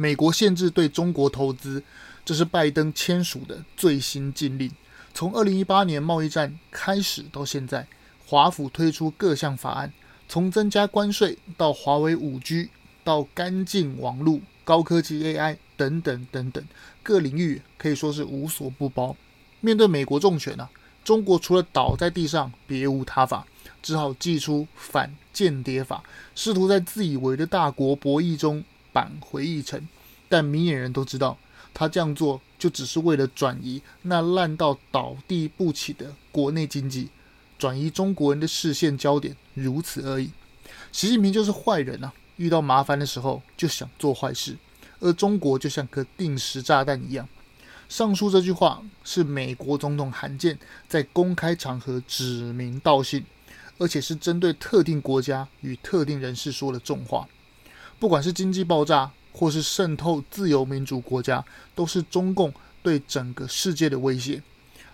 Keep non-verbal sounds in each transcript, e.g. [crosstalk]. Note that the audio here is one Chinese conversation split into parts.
美国限制对中国投资，这是拜登签署的最新禁令。从二零一八年贸易战开始到现在，华府推出各项法案，从增加关税到华为五 G，到干净网络、高科技 AI 等等等等，各领域可以说是无所不包。面对美国重拳啊，中国除了倒在地上别无他法，只好祭出反间谍法，试图在自以为的大国博弈中扳回忆城。但明眼人都知道，他这样做就只是为了转移那烂到倒地不起的国内经济，转移中国人的视线焦点，如此而已。习近平就是坏人啊！遇到麻烦的时候就想做坏事，而中国就像颗定时炸弹一样。上述这句话是美国总统罕见在公开场合指名道姓，而且是针对特定国家与特定人士说的重话。不管是经济爆炸，或是渗透自由民主国家，都是中共对整个世界的威胁。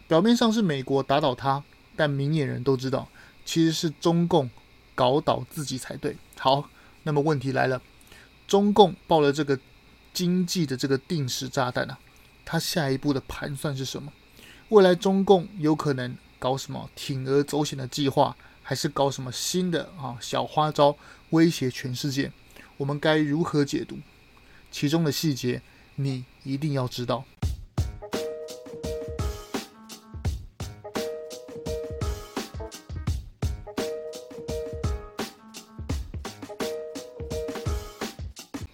表面上是美国打倒他，但明眼人都知道，其实是中共搞倒自己才对。好，那么问题来了，中共爆了这个经济的这个定时炸弹啊，他下一步的盘算是什么？未来中共有可能搞什么铤而走险的计划，还是搞什么新的啊小花招威胁全世界？我们该如何解读？其中的细节，你一定要知道。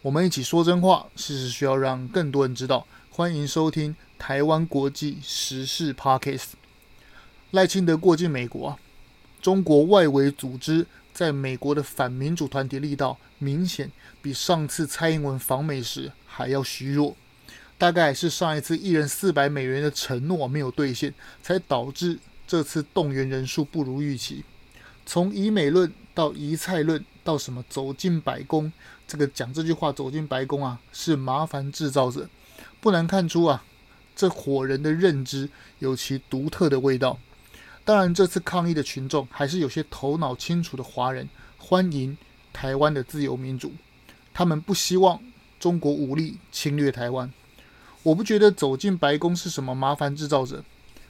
我们一起说真话，事实需要让更多人知道。欢迎收听台湾国际时事 Podcast。赖清德过境美国，中国外围组织在美国的反民主团体力道明显比上次蔡英文访美时还要虚弱，大概是上一次一人四百美元的承诺没有兑现，才导致这次动员人数不如预期。从以美论到以蔡论，到什么走进白宫，这个讲这句话走进白宫啊，是麻烦制造者。不难看出啊，这伙人的认知有其独特的味道。当然，这次抗议的群众还是有些头脑清楚的华人，欢迎台湾的自由民主。他们不希望中国武力侵略台湾。我不觉得走进白宫是什么麻烦制造者。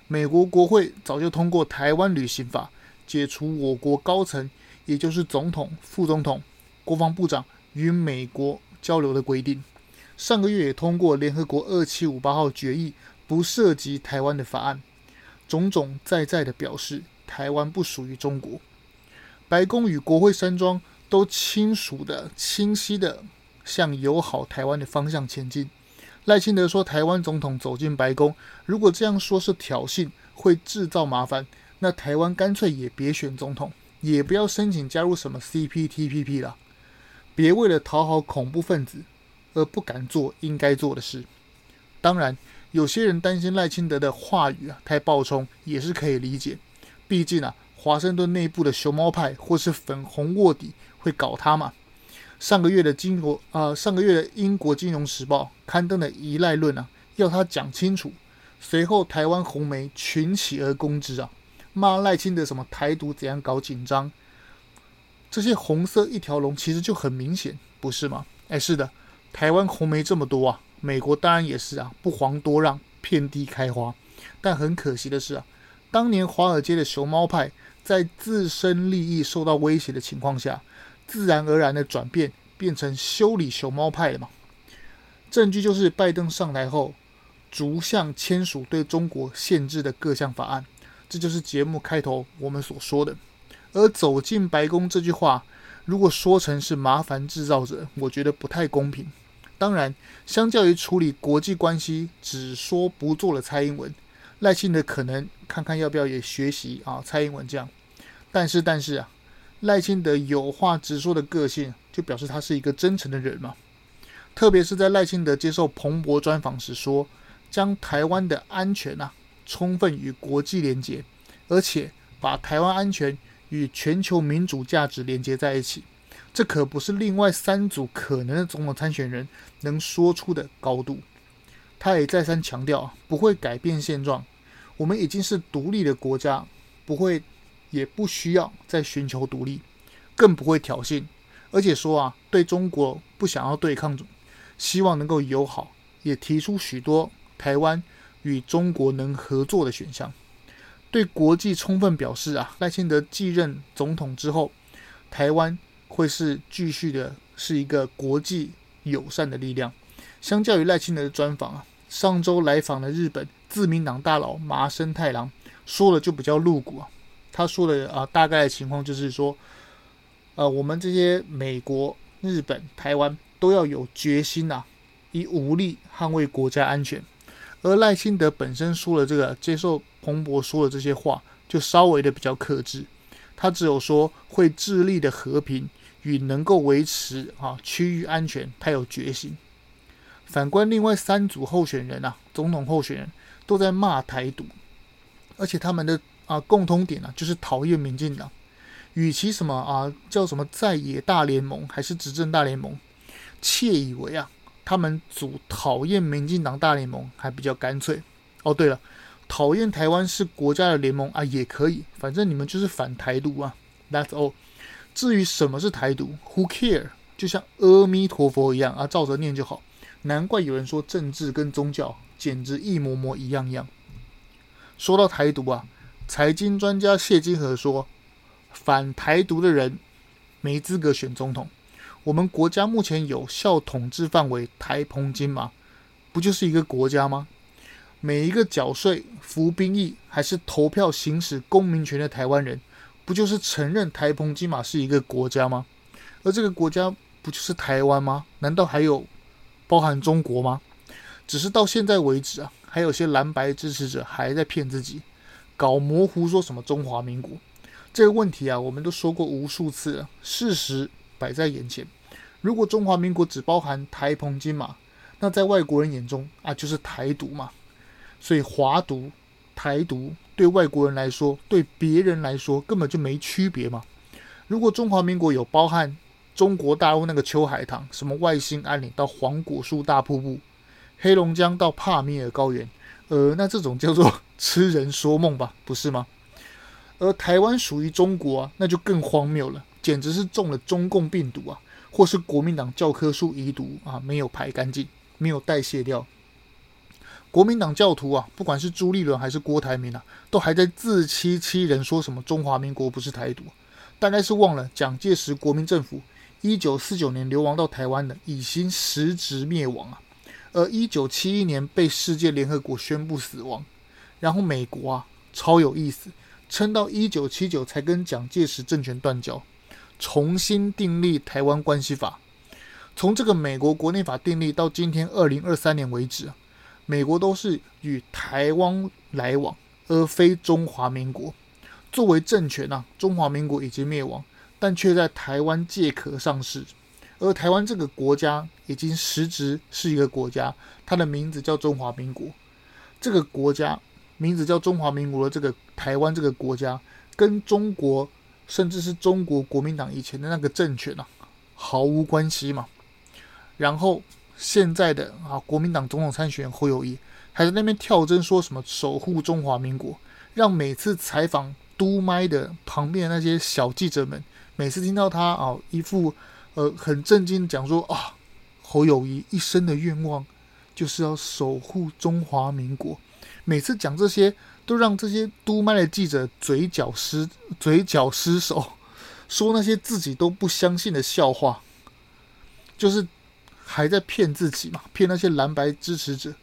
美国国会早就通过《台湾旅行法》。解除我国高层，也就是总统、副总统、国防部长与美国交流的规定。上个月也通过联合国二七五八号决议，不涉及台湾的法案。种种在在的表示，台湾不属于中国。白宫与国会山庄都清楚的、清晰的向友好台湾的方向前进。赖清德说，台湾总统走进白宫，如果这样说是挑衅，会制造麻烦。那台湾干脆也别选总统，也不要申请加入什么 CPTPP 了，别为了讨好恐怖分子而不敢做应该做的事。当然，有些人担心赖清德的话语啊太暴冲，也是可以理解。毕竟啊，华盛顿内部的熊猫派或是粉红卧底会搞他嘛。上个月的金国啊、上个月的英国金融时报刊登的疑赖论啊，要他讲清楚。随后，台湾红媒群起而攻之啊。骂赖清德什么台独怎样搞紧张？这些红色一条龙其实就很明显，不是吗？哎，是的，台湾红媒这么多啊，美国当然也是啊，不遑多让，遍地开花。但很可惜的是啊，当年华尔街的熊猫派在自身利益受到威胁的情况下，自然而然的转变变成修理熊猫派了嘛。证据就是拜登上台后，逐项签署对中国限制的各项法案。这就是节目开头我们所说的，而走进白宫这句话，如果说成是麻烦制造者，我觉得不太公平。当然，相较于处理国际关系只说不做的蔡英文，赖清德可能看看要不要也学习啊蔡英文这样。但是，但是啊，赖清德有话直说的个性，就表示他是一个真诚的人嘛。特别是在赖清德接受彭博专访时说，将台湾的安全啊。充分与国际连接，而且把台湾安全与全球民主价值连接在一起，这可不是另外三组可能的总统参选人能说出的高度。他也再三强调，不会改变现状。我们已经是独立的国家，不会也不需要再寻求独立，更不会挑衅。而且说啊，对中国不想要对抗，希望能够友好，也提出许多台湾与中国能合作的选项，对国际充分表示啊，赖清德继任总统之后，台湾会是继续的是一个国际友善的力量。相较于赖清德的专访啊，上周来访的日本自民党大佬麻生太郎说的就比较露骨啊。他说的啊，大概的情况就是说，呃，我们这些美国、日本、台湾都要有决心呐、啊，以武力捍卫国家安全。而赖清德本身说了这个，接受彭博说的这些话，就稍微的比较克制。他只有说会致力的和平与能够维持啊区域安全，他有决心。反观另外三组候选人啊，总统候选人都在骂台独，而且他们的啊共通点啊就是讨厌民进党。与其什么啊叫什么在野大联盟还是执政大联盟，窃以为啊他们组讨厌民进党大联盟还比较干脆。哦，对了，讨厌台湾是国家的联盟啊也可以，反正你们就是反台独啊。That's all。至于什么是台独，Who care？就像阿弥陀佛一样啊，照着念就好。难怪有人说政治跟宗教简直一模模一样样。说到台独啊，财经专家谢金河说，反台独的人没资格选总统。我们国家目前有效统治范围台澎金马，不就是一个国家吗？每一个缴税、服兵役还是投票行使公民权的台湾人，不就是承认台澎金马是一个国家吗？而这个国家不就是台湾吗？难道还有？包含中国吗？只是到现在为止啊，还有些蓝白支持者还在骗自己，搞模糊，说什么中华民国这个问题啊，我们都说过无数次了。事实摆在眼前，如果中华民国只包含台澎金马，那在外国人眼中啊，就是台独嘛。所以华独、台独对外国人来说，对别人来说根本就没区别嘛。如果中华民国有包含。中国大陆那个秋海棠，什么外兴安岭到黄果树大瀑布，黑龙江到帕米尔高原，呃，那这种叫做 [laughs] 痴人说梦吧，不是吗？而台湾属于中国啊，那就更荒谬了，简直是中了中共病毒啊，或是国民党教科书遗毒啊，没有排干净，没有代谢掉。国民党教徒啊，不管是朱立伦还是郭台铭啊，都还在自欺欺人，说什么中华民国不是台独，大概是忘了蒋介石国民政府。一九四九年流亡到台湾的，已经实质灭亡啊，而一九七一年被世界联合国宣布死亡，然后美国啊超有意思，撑到一九七九才跟蒋介石政权断交，重新订立台湾关系法。从这个美国国内法订立到今天二零二三年为止啊，美国都是与台湾来往，而非中华民国。作为政权啊，中华民国已经灭亡。但却在台湾借壳上市，而台湾这个国家已经实质是一个国家，它的名字叫中华民国。这个国家名字叫中华民国的这个台湾这个国家，跟中国甚至是中国国民党以前的那个政权啊，毫无关系嘛。然后现在的啊，国民党总统参选侯友谊还在那边跳针说什么守护中华民国，让每次采访嘟麦的旁边的那些小记者们。每次听到他啊，一副呃很震惊讲说啊，侯友谊一生的愿望就是要守护中华民国。每次讲这些，都让这些督麦的记者嘴角失嘴角失手，说那些自己都不相信的笑话，就是还在骗自己嘛，骗那些蓝白支持者。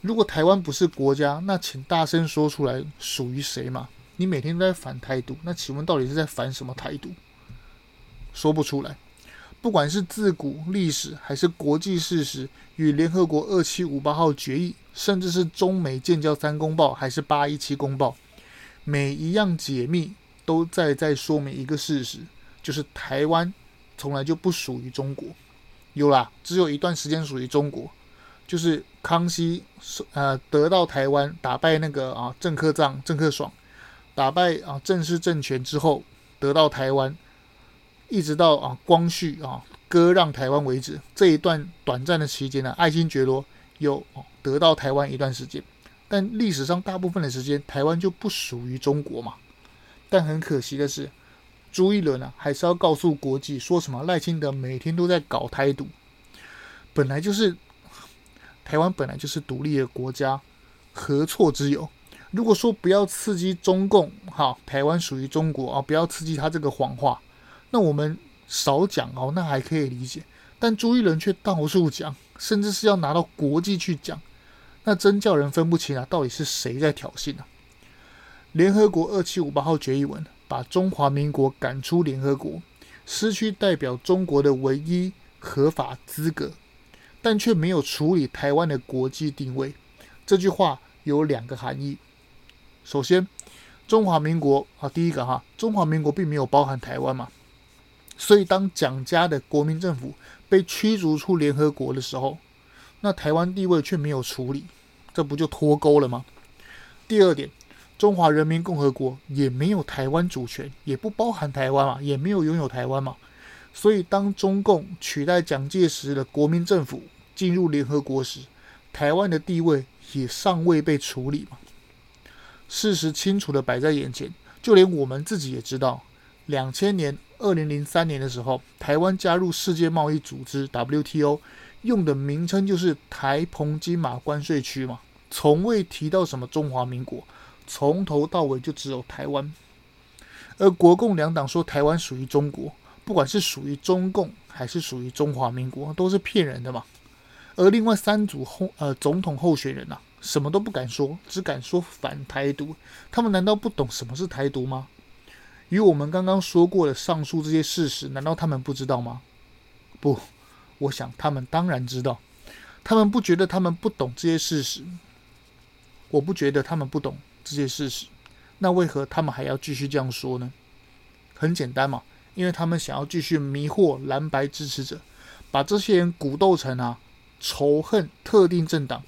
如果台湾不是国家，那请大声说出来属于谁嘛？你每天都在反台独，那请问到底是在反什么台独？说不出来，不管是自古历史，还是国际事实，与联合国二七五八号决议，甚至是中美建交三公报，还是八一七公报，每一样解密都在在说明一个事实，就是台湾从来就不属于中国，有啦，只有一段时间属于中国，就是康熙呃得到台湾，打败那个啊郑克藏、郑克爽，打败啊郑氏政权之后，得到台湾。一直到啊光绪啊割让台湾为止，这一段短暂的期间呢，爱新觉罗有得到台湾一段时间，但历史上大部分的时间，台湾就不属于中国嘛。但很可惜的是，朱一伦啊还是要告诉国际说什么赖清德每天都在搞台独。本来就是台湾本来就是独立的国家，何错之有？如果说不要刺激中共，哈，台湾属于中国啊，不要刺激他这个谎话，那我们少讲哦，那还可以理解。但朱一伦却到处讲，甚至是要拿到国际去讲，那真叫人分不清啊，到底是谁在挑衅啊？联合国二七五八号决议文把中华民国赶出联合国，失去代表中国的唯一合法资格，但却没有处理台湾的国际定位。这句话有两个含义。首先，中华民国啊，第一个哈，中华民国并没有包含台湾嘛，所以当蒋家的国民政府。被驱逐出联合国的时候，那台湾地位却没有处理，这不就脱钩了吗？第二点，中华人民共和国也没有台湾主权，也不包含台湾嘛，也没有拥有台湾嘛。所以，当中共取代蒋介石的国民政府进入联合国时，台湾的地位也尚未被处理嘛。事实清楚的摆在眼前，就连我们自己也知道，两千年。二零零三年的时候，台湾加入世界贸易组织 WTO，用的名称就是台澎金马关税区嘛，从未提到什么中华民国，从头到尾就只有台湾。而国共两党说台湾属于中国，不管是属于中共还是属于中华民国，都是骗人的嘛。而另外三组候呃总统候选人呐、啊，什么都不敢说，只敢说反台独，他们难道不懂什么是台独吗？与我们刚刚说过的上述这些事实，难道他们不知道吗？不，我想他们当然知道。他们不觉得他们不懂这些事实，我不觉得他们不懂这些事实。那为何他们还要继续这样说呢？很简单嘛，因为他们想要继续迷惑蓝白支持者，把这些人鼓斗成啊仇恨特定政党。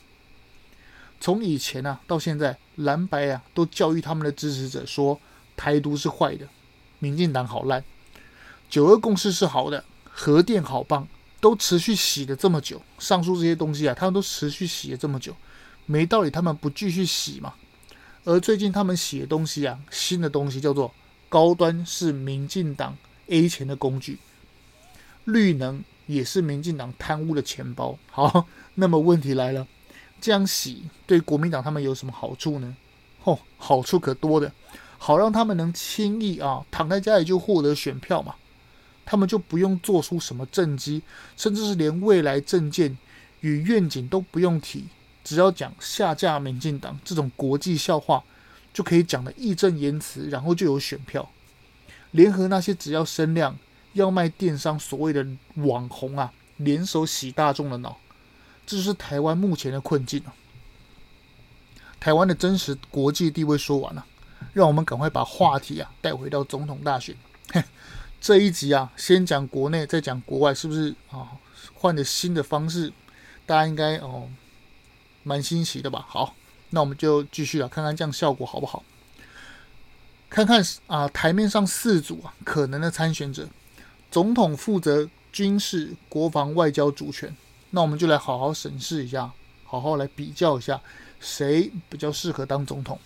从以前啊到现在，蓝白啊都教育他们的支持者说。台独是坏的，民进党好烂，九二共识是好的，核电好棒，都持续洗了这么久。上述这些东西啊，他们都持续洗了这么久，没道理他们不继续洗嘛。而最近他们写东西啊，新的东西叫做高端是民进党 A 钱的工具，绿能也是民进党贪污的钱包。好，[laughs] 那么问题来了，这样洗对国民党他们有什么好处呢？哦，好处可多的。好让他们能轻易啊躺在家里就获得选票嘛，他们就不用做出什么政绩，甚至是连未来政见与愿景都不用提，只要讲下架民进党这种国际笑话，就可以讲得义正言辞，然后就有选票。联合那些只要声量、要卖电商所谓的网红啊，联手洗大众的脑，这就是台湾目前的困境啊。台湾的真实国际地位说完了。让我们赶快把话题啊带回到总统大选。[laughs] 这一集啊，先讲国内，再讲国外，是不是啊、换了新的方式，大家应该哦蛮新奇的吧？好，那我们就继续啊，看看这样效果好不好？看看啊，台面上四组啊可能的参选者，总统负责军事、国防、外交主权，那我们就来好好审视一下，好好来比较一下，谁比较适合当总统。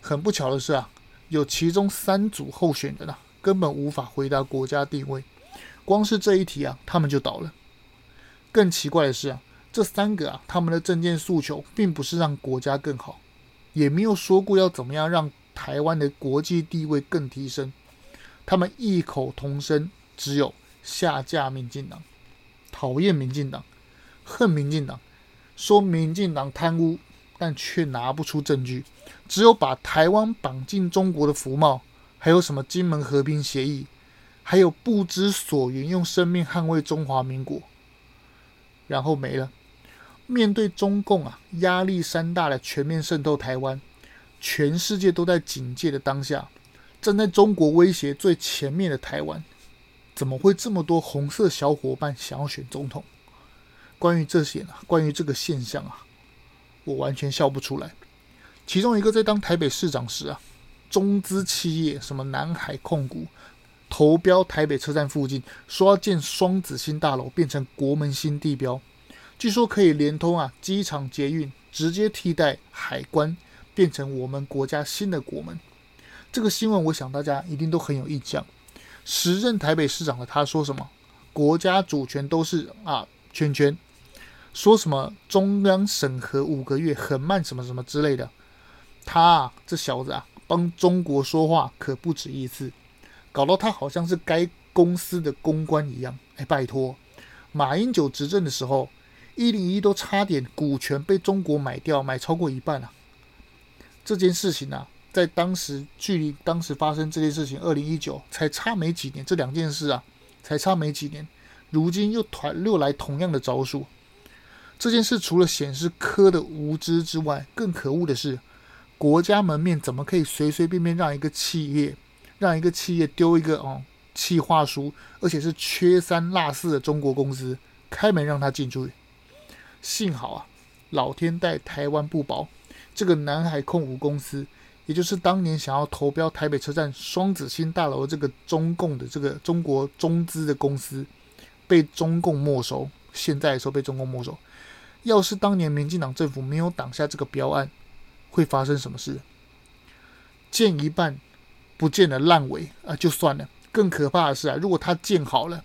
很不巧的是啊，有其中三组候选人啊，根本无法回答国家定位，光是这一题啊，他们就倒了。更奇怪的是啊，这三个啊，他们的政见诉求并不是让国家更好，也没有说过要怎么样让台湾的国际地位更提升。他们异口同声，只有下架民进党，讨厌民进党，恨民进党，说民进党贪污。但却拿不出证据，只有把台湾绑进中国的福茂，还有什么金门和平协议，还有不知所云，用生命捍卫中华民国，然后没了。面对中共啊，压力山大的全面渗透台湾，全世界都在警戒的当下，站在中国威胁最前面的台湾，怎么会这么多红色小伙伴想要选总统？关于这些啊，关于这个现象啊。我完全笑不出来。其中一个在当台北市长时啊，中资企业什么南海控股投标台北车站附近，说要建双子星大楼，变成国门新地标，据说可以连通啊机场捷运，直接替代海关，变成我们国家新的国门。这个新闻我想大家一定都很有印象。时任台北市长的他说什么？国家主权都是啊圈圈，说什么中央审核五个月很慢，什么什么之类的。他啊，这小子啊，帮中国说话可不止一次，搞到他好像是该公司的公关一样。哎，拜托，马英九执政的时候，一零一都差点股权被中国买掉，买超过一半啊。这件事情啊，在当时距离当时发生这件事情，二零一九才差没几年，这两件事啊，才差没几年，如今又团又来同样的招数。这件事除了显示科的无知之外，更可恶的是，国家门面怎么可以随随便便让一个企业，让一个企业丢一个哦企划书，而且是缺三落四的中国公司开门让他进去？幸好啊，老天待台湾不薄。这个南海控股公司，也就是当年想要投标台北车站双子星大楼这个中共的这个中国中资的公司，被中共没收。现在说被中共没收。要是当年民进党政府没有挡下这个标案，会发生什么事？建一半不见了烂尾啊，就算了。更可怕的是啊，如果它建好了，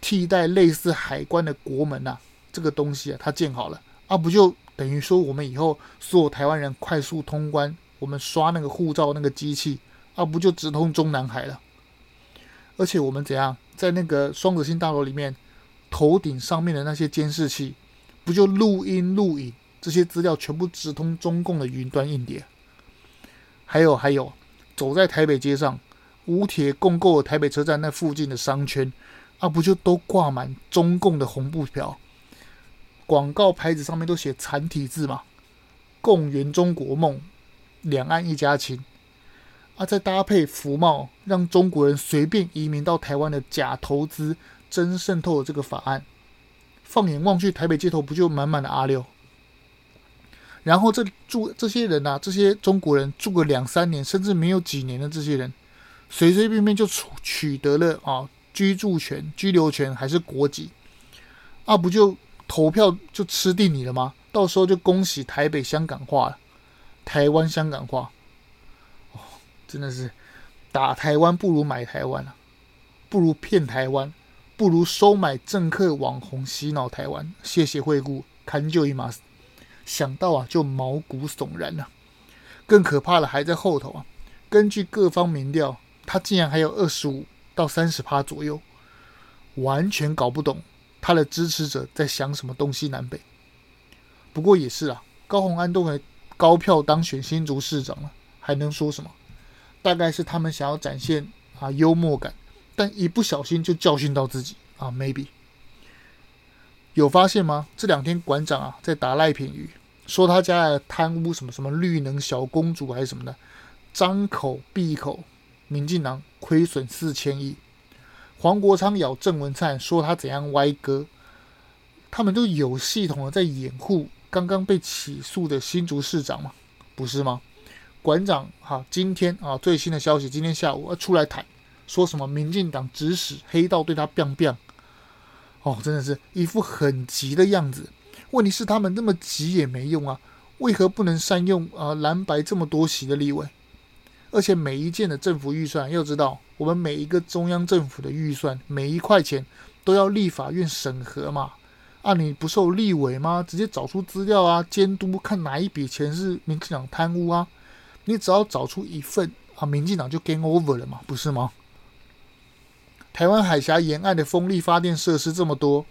替代类似海关的国门、啊，这个东西啊，它建好了啊，不就？等于说，我们以后所有台湾人快速通关，我们刷那个护照那个机器，啊，不就直通中南海了？而且我们怎样在那个双子星大楼里面，头顶上面的那些监视器，不就录音录影这些资料全部直通中共的云端硬碟？还有还有，走在台北街上，五铁共购台北车站那附近的商圈，啊，不就都挂满中共的红布条？广告牌子上面都写繁体字嘛，“共圆中国梦，两岸一家亲”，啊，再搭配服贸，让中国人随便移民到台湾的假投资真渗透的这个法案，放眼望去，台北街头不就满满的阿六？然后这住这些人啊，这些中国人住个两三年，甚至没有几年的这些人，随随便便就取取得了啊居住权、居留权还是国籍，啊，不就？投票就吃定你了吗？到时候就恭喜台北香港化了，台湾香港化，哦，真的是打台湾不如买台湾啊，不如骗台湾，不如收买政客网红洗脑台湾。谢谢惠顾，看就一马，想到啊就毛骨悚然啊。更可怕的还在后头啊！根据各方民调，他竟然还有二十五到三十趴左右，完全搞不懂。他的支持者在想什么东西南北？不过也是啊，高虹安都能高票当选新竹市长了，还能说什么？大概是他们想要展现啊幽默感，但一不小心就教训到自己啊。Maybe 有发现吗？这两天馆长啊在打赖品妤，说他家的贪污什么什么绿能小公主还是什么的，张口闭口，民进党亏损四千亿。黄国昌咬郑文灿说他怎样歪歌，他们都有系统的在掩护刚刚被起诉的新竹市长吗？不是吗？馆长哈，今天啊最新的消息，今天下午要出来谈，说什么民进党指使黑道对他 biang bang 哦，真的是一副很急的样子。问题是他们那么急也没用啊，为何不能善用啊蓝白这么多席的立委？而且每一件的政府预算，要知道，我们每一个中央政府的预算，每一块钱都要立法院审核嘛。啊，你不受立委吗？直接找出资料啊，监督看哪一笔钱是民进党贪污啊。你只要找出一份啊，民进党就 game over 了嘛，不是吗？台湾海峡沿岸的风力发电设施这么多，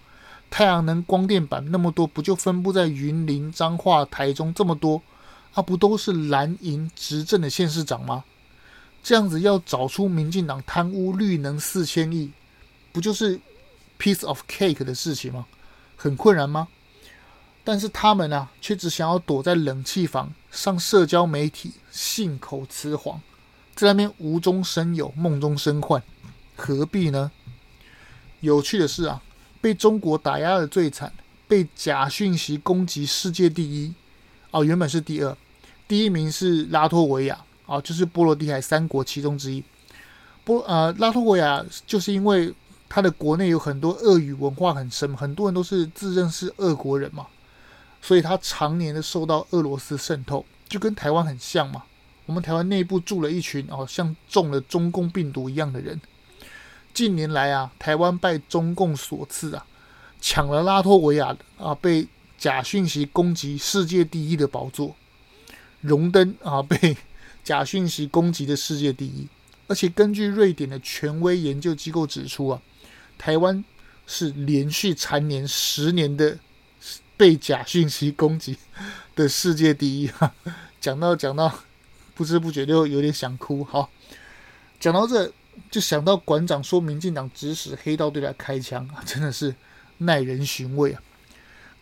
太阳能光电板那么多，不就分布在云林、彰化、台中这么多？啊，不都是蓝营执政的县市长吗？这样子要找出民进党贪污绿能四千亿，不就是 piece of cake 的事情吗？很困难吗？但是他们啊，却只想要躲在冷气房，上社交媒体信口雌黄，在那边无中生有、梦中生幻，何必呢？有趣的是啊，被中国打压的最惨，被假讯息攻击世界第一，哦，原本是第二。第一名是拉脱维亚啊，就是波罗的海三国其中之一。波呃，拉脱维亚就是因为它的国内有很多俄语文化很深，很多人都是自认是俄国人嘛，所以它常年的受到俄罗斯渗透，就跟台湾很像嘛。我们台湾内部住了一群哦，像中了中共病毒一样的人。近年来啊，台湾拜中共所赐啊，抢了拉脱维亚啊被假讯息攻击世界第一的宝座，荣登啊被假讯息攻击的世界第一。而且根据瑞典的权威研究机构指出啊，台湾是连续蝉联十年的被假讯息攻击的世界第一。哈，[laughs] 讲到讲到，不知不觉就有点想哭。好，讲到这就想到馆长说民进党指使黑道对他开枪啊，真的是。耐人寻味啊！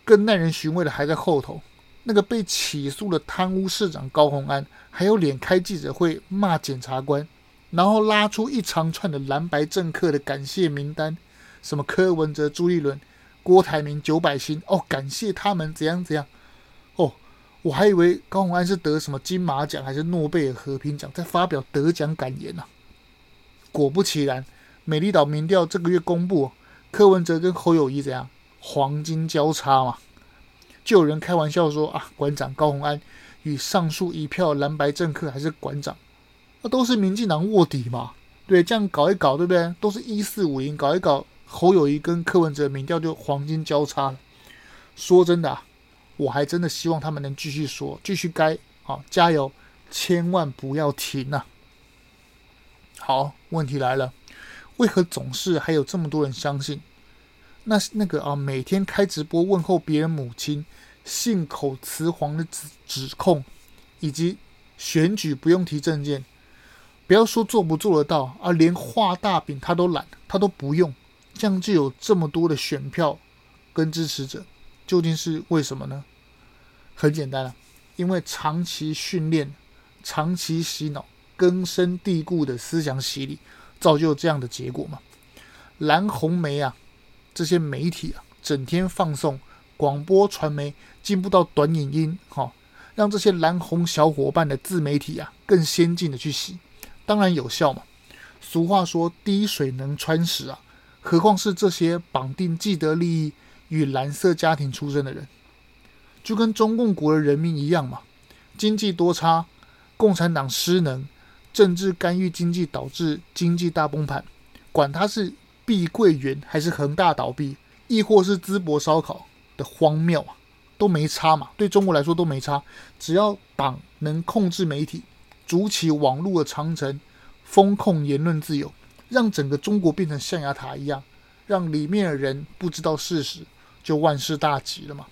更耐人寻味的还在后头，那个被起诉的贪污市长高虹安，还有脸开记者会骂检察官，然后拉出一长串的蓝白政客的感谢名单，什么柯文哲、朱立伦、郭台铭、九百新哦，感谢他们怎样怎样哦，我还以为高虹安是得什么金马奖还是诺贝尔和平奖，在发表得奖感言呢、啊。果不其然，美丽岛民调这个月公布。柯文哲跟侯友宜怎样？黄金交叉嘛，就有人开玩笑说啊，馆长高虹安与上述一票蓝白政客还是馆长，那都是民进党卧底嘛？对，这样搞一搞，对不对？都是一四五零，搞一搞，侯友谊跟柯文哲民调就黄金交叉了。说真的啊，我还真的希望他们能继续说，继续该啊，加油，千万不要停呐、好，问题来了。为何总是还有这么多人相信？那那个啊，每天开直播问候别人母亲、信口雌黄的指指控，以及选举不用提证件，不要说做不做得到啊，连画大饼他都懒，他都不用，这样就有这么多的选票跟支持者，究竟是为什么呢？很简单啊，因为长期训练、长期洗脑、根深蒂固的思想洗礼。造就这样的结果嘛？蓝红梅啊，这些媒体啊，整天放送广播传媒进步到短影音，哈、哦，让这些蓝红小伙伴的自媒体啊更先进的去洗，当然有效嘛。俗话说滴水能穿石啊，何况是这些绑定既得利益与蓝色家庭出身的人，就跟中共国的人民一样嘛，经济多差，共产党失能。政治干预经济导致经济大崩盘，管他是碧桂园还是恒大倒闭，亦或是淄博烧烤的荒谬啊，都没差嘛。对中国来说都没差，只要党能控制媒体，筑起网络的长城，封控言论自由，让整个中国变成象牙塔一样，让里面的人不知道事实，就万事大吉了嘛。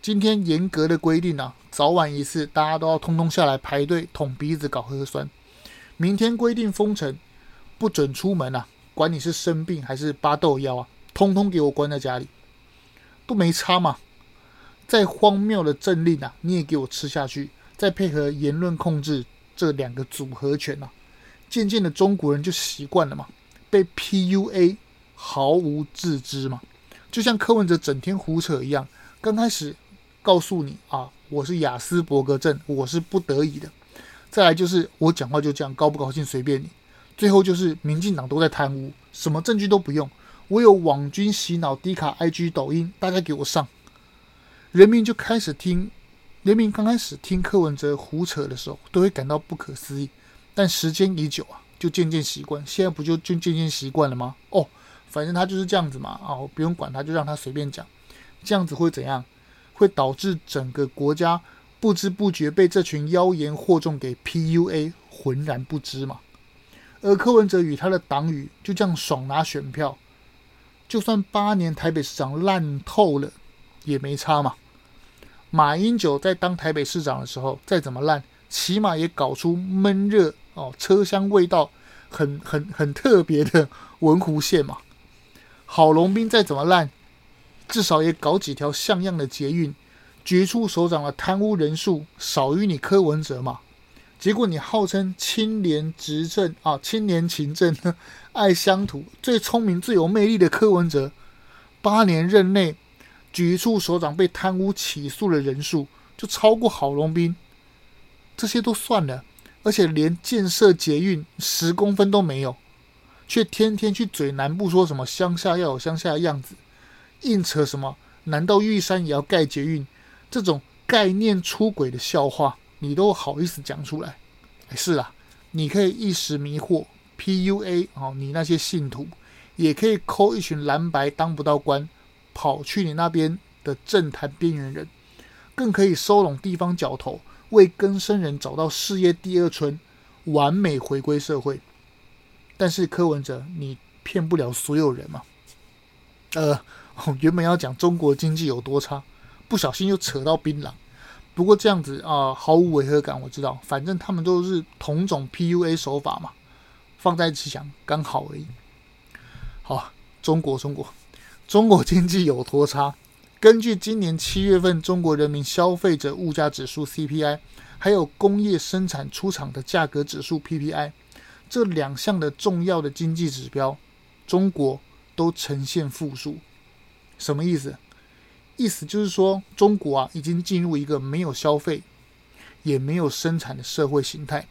今天严格的规定啊，早晚一次，大家都要通通下来排队捅鼻子搞核酸。明天规定封城，不准出门啊！管你是生病还是巴豆腰啊，通通给我关在家里，都没差嘛。再荒谬的政令啊，你也给我吃下去。再配合言论控制这两个组合拳啊，渐渐的中国人就习惯了嘛，被 PUA 毫无自知嘛。就像柯文哲整天胡扯一样，刚开始告诉你啊，我是雅斯伯格症，我是不得已的。再来就是我讲话就这样，高不高兴随便你。最后就是民进党都在贪污，什么证据都不用，我有网军洗脑、低卡、IG、抖音，大家给我上。人民就开始听，人民刚开始听柯文哲胡扯的时候，都会感到不可思议，但时间已久啊，就渐渐习惯。现在不就就渐渐习惯了吗？哦，反正他就是这样子嘛，哦，不用管他，就让他随便讲。这样子会怎样？会导致整个国家。不知不觉被这群妖言惑众给 PUA，浑然不知嘛。而柯文哲与他的党羽就这样爽拿选票，就算八年台北市长烂透了也没差嘛。马英九在当台北市长的时候，再怎么烂，起码也搞出闷热哦，车厢味道很很很特别的文湖线嘛。郝龙斌再怎么烂，至少也搞几条像样的捷运。局处首长的贪污人数少于你柯文哲嘛？结果你号称清廉执政啊，清廉勤政，[laughs] 爱乡土，最聪明、最有魅力的柯文哲，八年任内局处首长被贪污起诉的人数就超过郝龙斌。这些都算了，而且连建设捷运十公分都没有，却天天去嘴南部说什么乡下要有乡下的样子，硬扯什么？难道玉山也要盖捷运？这种概念出轨的笑话，你都好意思讲出来？是啦，你可以一时迷惑 PUA 哦，你那些信徒也可以抠一群蓝白当不到官，跑去你那边的政坛边缘人，更可以收拢地方角头，为更生人找到事业第二春，完美回归社会。但是柯文哲，你骗不了所有人嘛。呃，原本要讲中国经济有多差，不小心又扯到槟榔。不过这样子啊、毫无违和感。我知道，反正他们都是同种 PUA 手法嘛，放在一起讲刚好而已。好，中国，中国，中国经济有多差？根据今年七月份中国人民消费者物价指数 CPI，还有工业生产出厂的价格指数 PPI。这两项的重要的经济指标，中国都呈现负数，什么意思？意思就是说，中国啊已经进入一个没有消费，也没有生产的社会形态。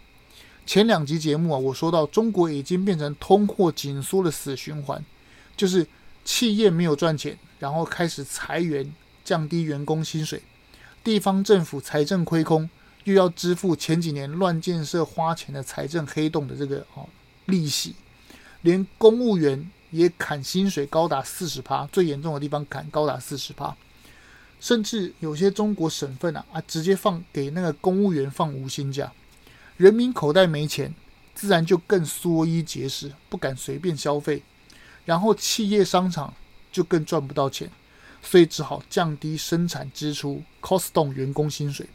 前两集节目啊，我说到中国已经变成通货紧缩的死循环，就是企业没有赚钱，然后开始裁员，降低员工薪水，地方政府财政亏空。又要支付前几年乱建设花钱的财政黑洞的这个哦利息，连公务员也砍薪水高达四十趴，最严重的地方砍高达四十趴，甚至有些中国省份啊啊直接放给那个公务员放无薪假，人民口袋没钱，自然就更缩衣节食，不敢随便消费，然后企业商场就更赚不到钱，所以只好降低生产支出，cost down 员工薪水。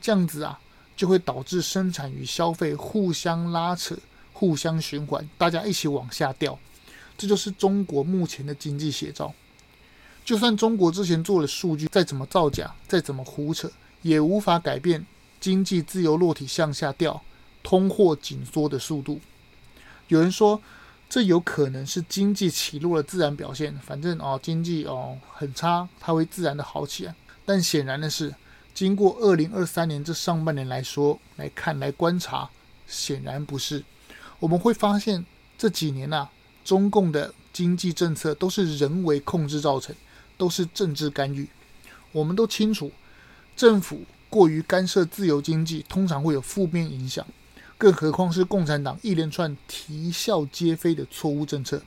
这样子啊，就会导致生产与消费互相拉扯、互相循环，大家一起往下掉。这就是中国目前的经济写照。就算中国之前做的数据再怎么造假、再怎么胡扯，也无法改变经济自由落体向下掉、通货紧缩的速度。有人说，这有可能是经济起落的自然表现。反正哦，经济哦很差，它会自然的好起来。但显然的是。经过二零二三年这上半年来说来看来观察，显然不是。我们会发现这几年呐、中共的经济政策都是人为控制造成，都是政治干预。我们都清楚，政府过于干涉自由经济，通常会有负面影响。更何况是共产党一连串啼笑皆非的错误政策。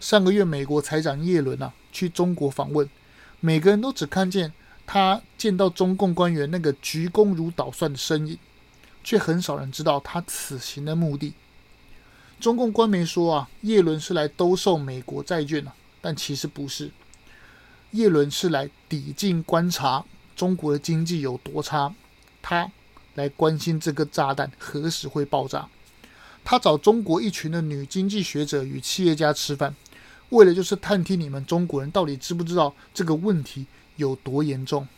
上个月，美国财长叶伦呐去中国访问，每个人都只看见。他见到中共官员那个鞠躬如捣蒜的身影，却很少人知道他此行的目的。中共官媒说啊，叶伦是来兜售美国债券啊，但其实不是。叶伦是来抵近观察中国的经济有多差，他来关心这个炸弹何时会爆炸。他找中国一群的女经济学者与企业家吃饭，为了就是探听你们中国人到底知不知道这个问题。有多严重？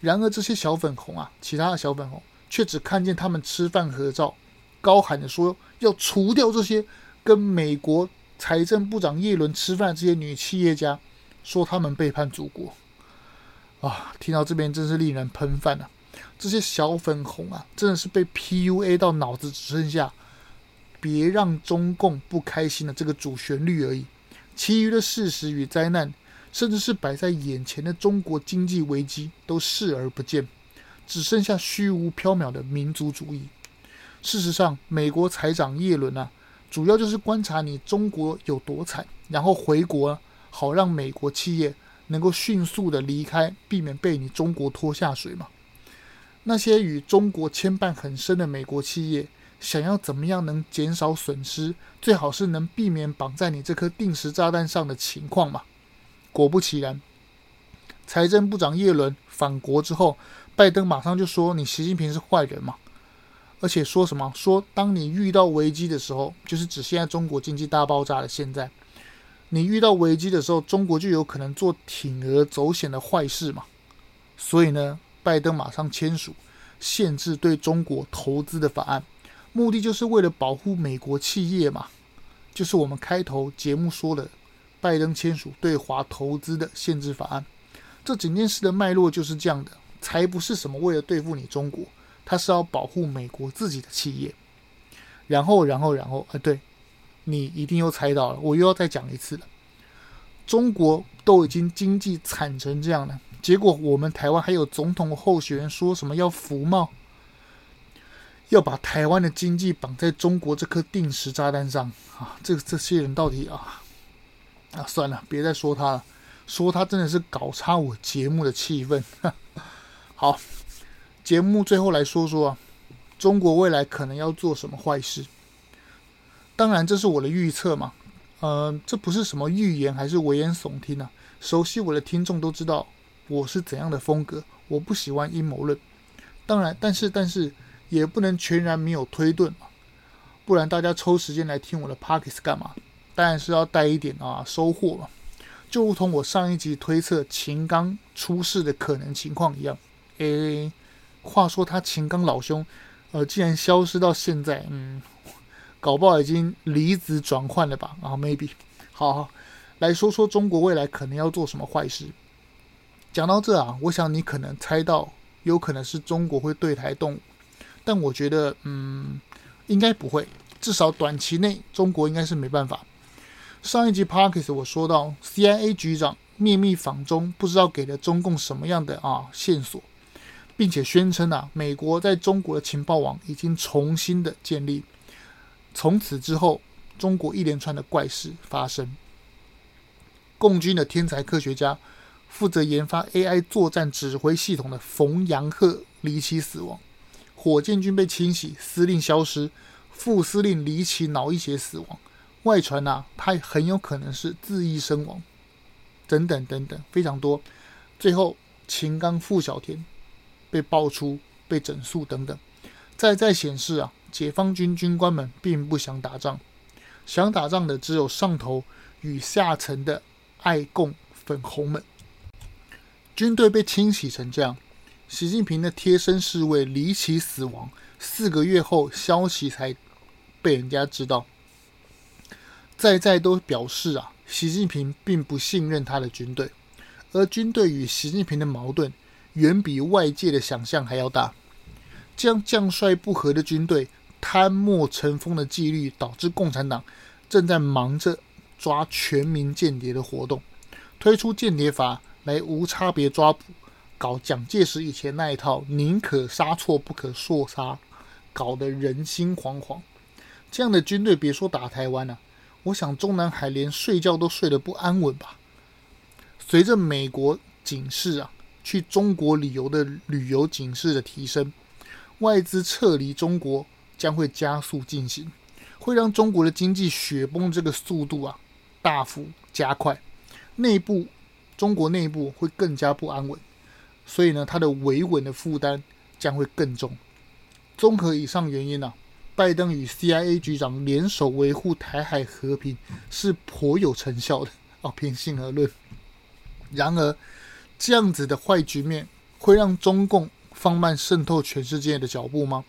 然而这些小粉红啊，其他的小粉红却只看见他们吃饭合照，高喊着说要除掉这些跟美国财政部长叶伦吃饭的这些女企业家，说他们背叛祖国。啊，听到这边真是令人喷饭啊！这些小粉红啊，真的是被 PUA 到脑子只剩下别让中共不开心的这个主旋律而已，其余的事实与灾难。甚至是摆在眼前的中国经济危机都视而不见，只剩下虚无缥缈的民族主义。事实上，美国财长耶伦啊，主要就是观察你中国有多惨，然后回国，好让美国企业能够迅速的离开，避免被你中国拖下水嘛。那些与中国牵绊很深的美国企业，想要怎么样能减少损失，最好是能避免绑在你这颗定时炸弹上的情况嘛。果不其然，财政部长耶伦返国之后，拜登马上就说：“你习近平是坏人嘛？”而且说什么？说当你遇到危机的时候，就是指现在中国经济大爆炸的现在，你遇到危机的时候，中国就有可能做铤而走险的坏事嘛。所以呢，拜登马上签署限制对中国投资的法案，目的就是为了保护美国企业嘛。就是我们开头节目说的。拜登签署对华投资的限制法案，这整件事的脉络就是这样的，才不是什么为了对付你中国，他是要保护美国自己的企业。然后，然后，然后，啊，对，你一定又猜到了，我又要再讲一次了。中国都已经经济惨成这样了，结果我们台湾还有总统候选人说什么要服贸，要把台湾的经济绑在中国这颗定时炸弹上啊！这这些人到底啊？啊，算了，别再说他了。说他真的是搞差我节目的气氛。[laughs] 好，节目最后来说说啊，中国未来可能要做什么坏事？当然，这是我的预测嘛。呃，这不是什么预言，还是危言耸听啊。熟悉我的听众都知道我是怎样的风格，我不喜欢阴谋论。当然，但是但是也不能全然没有推断嘛，不然大家抽时间来听我的 Podcast 干嘛？当然是要带一点啊收获嘛。就如同我上一集推测秦刚出事的可能情况一样，诶，话说他秦刚老兄，呃，既然消失到现在，嗯，搞不好已经离职转换了吧？啊，maybe，好，来说说中国未来可能要做什么坏事。讲到这啊，我想你可能猜到，有可能是中国会对台动武，但我觉得，嗯，应该不会，至少短期内中国应该是没办法。上一集 Podcast 我说到，CIA 局长秘密访中，不知道给了中共什么样的啊线索，并且宣称啊，美国在中国的情报网已经重新的建立。从此之后，中国一连串的怪事发生。共军的天才科学家，负责研发 AI 作战指挥系统的冯阳鹤离奇死亡，火箭军被清洗，司令消失，副司令离奇脑溢血死亡。外传呐、啊，他很有可能是自缢身亡，等等等等，非常多。最后，秦刚、傅小田被爆出被整肃等等，再再显示啊，解放军军官们并不想打仗，想打仗的只有上头与下层的爱共粉红们。军队被清洗成这样，习近平的贴身侍卫离奇死亡，四个月后消息才被人家知道。在在都表示啊，习近平并不信任他的军队，而军队与习近平的矛盾远比外界的想象还要大。这样将帅不和的军队贪墨成风的纪律，导致共产党正在忙着抓全民间谍的活动，推出间谍法来无差别抓捕，搞蒋介石以前那一套宁可杀错不可错杀，搞得人心惶惶。这样的军队别说打台湾了、我想，中南海连睡觉都睡得不安稳吧。随着美国警示啊，去中国旅游的旅游警示的提升，外资撤离中国将会加速进行，会让中国的经济雪崩这个速度啊大幅加快。内部中国内部会更加不安稳，所以呢，它的维稳的负担将会更重。综合以上原因呢、啊。拜登与 CIA 局长联手维护台海和平是颇有成效的哦，平心而论。然而，这样子的坏局面会让中共放慢渗透全世界的脚步吗？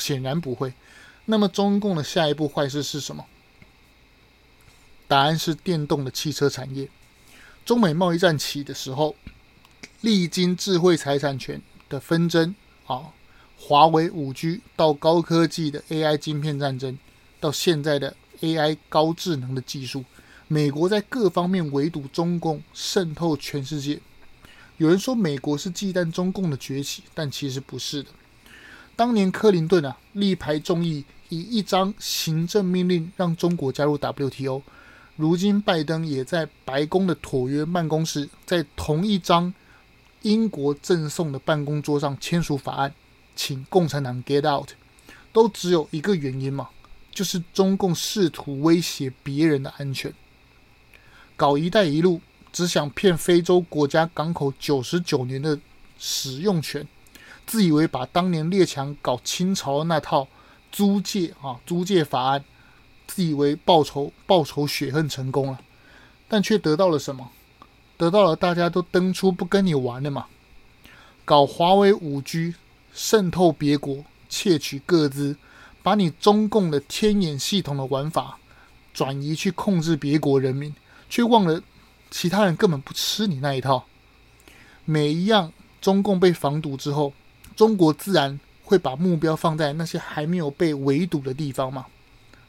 显然不会。那么，中共的下一步坏事是什么？答案是电动的汽车产业。中美贸易战起的时候，历经智慧财产权的纷争啊。华为五 G 到高科技的 AI 晶片战争，到现在的 AI 高智能的技术，美国在各方面围堵中共，渗透全世界。有人说美国是忌惮中共的崛起，但其实不是的。当年克林顿啊力排众议，以一张行政命令让中国加入 WTO。如今拜登也在白宫的椭圆办公室，在同一张英国赠送的办公桌上签署法案。请共产党 get out，都只有一个原因嘛，就是中共试图威胁别人的安全，搞“一带一路”，只想骗非洲国家港口九十九年的使用权，自以为把当年列强搞清朝的那套租界啊租界法案，自以为报仇报仇雪恨成功了，但却得到了什么？得到了大家都登出不跟你玩了嘛，搞华为五 G。渗透别国，窃取各资，把你中共的天眼系统的玩法转移去控制别国人民，却忘了其他人根本不吃你那一套。每一样中共被防堵之后，中国自然会把目标放在那些还没有被围堵的地方嘛。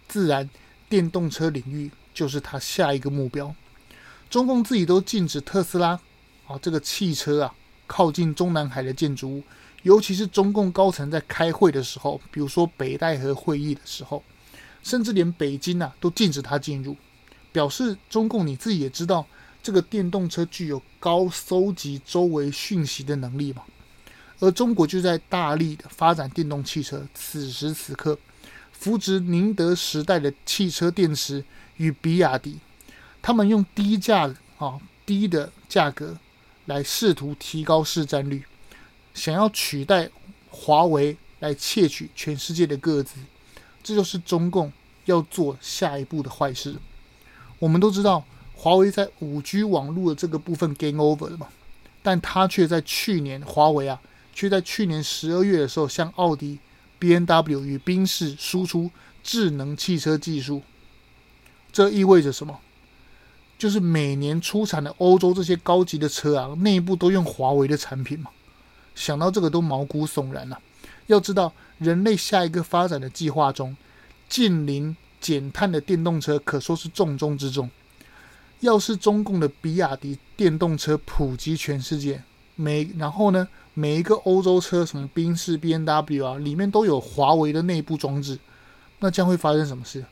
自然，电动车领域就是他下一个目标。中共自己都禁止特斯拉啊这个汽车啊靠近中南海的建筑物。尤其是中共高层在开会的时候，比如说北戴河会议的时候，甚至连北京、啊、都禁止它进入，表示中共你自己也知道，这个电动车具有高搜集周围讯息的能力嘛。而中国就在大力的发展电动汽车。此时此刻，扶植宁德时代的汽车电池与比亚迪，他们用低价啊低的价格来试图提高市占率，想要取代华为来窃取全世界的个资。这就是中共要做下一步的坏事。我们都知道，华为在五 G 网络的这个部分 game over 了嘛，但他却在去年，华为啊。却在去年十二月的时候，向奥迪、BMW 与宾士输出智能汽车技术。这意味着什么？就是每年出产的欧洲这些高级的车啊，内部都用华为的产品嘛。想到这个都毛骨悚然了啊。要知道，人类下一个发展的计划中，近零减碳的电动车可说是重中之重。要是中共的比亚迪电动车普及全世界，每然后呢，每一个欧洲车，什么宾士、BMW 啊，里面都有华为的内部装置，那将会发生什么事？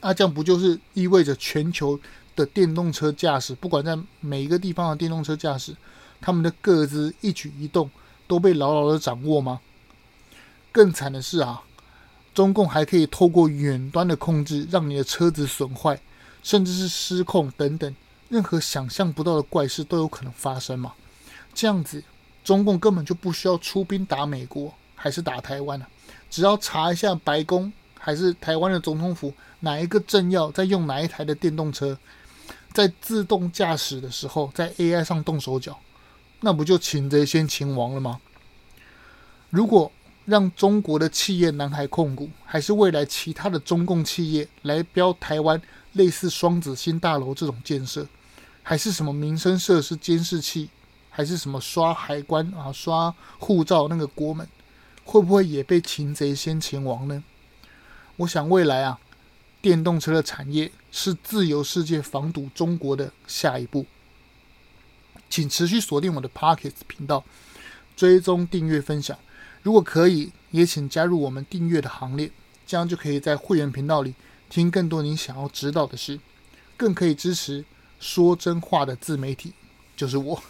啊，这样不就是意味着全球的电动车驾驶，不管在每一个地方的电动车驾驶，他们的各自一举一动都被牢牢的掌握吗？更惨的是啊，中共还可以透过远端的控制，让你的车子损坏，甚至是失控等等。任何想象不到的怪事都有可能发生嘛？这样子，中共根本就不需要出兵打美国，还是打台湾、啊？只要查一下白宫还是台湾的总统府哪一个政要在用哪一台的电动车，在自动驾驶的时候在 AI 上动手脚，那不就擒贼先擒王了吗？如果让中国的企业南海控股，还是未来其他的中共企业来标台湾？类似双子星大楼这种建设，还是什么民生设施监视器，还是什么刷海关啊、刷护照那个国门，会不会也被擒贼先擒王呢？我想未来啊，电动车的产业是自由世界防堵中国的下一步。请持续锁定我的 Pockets 频道，追踪、订阅、分享。如果可以，也请加入我们订阅的行列，这样就可以在会员频道里。听更多你想要知道的事，更可以支持说真话的自媒体，就是我。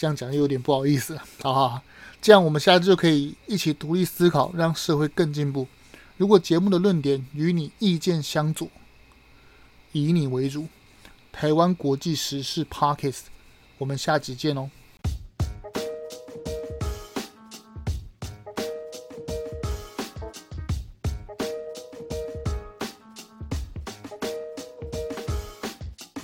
这样讲有点不好意思，好好好，这样我们下次就可以一起独立思考，让社会更进步。如果节目的论点与你意见相左，以你为主。台湾国际时事 Parkes，我们下集见哦。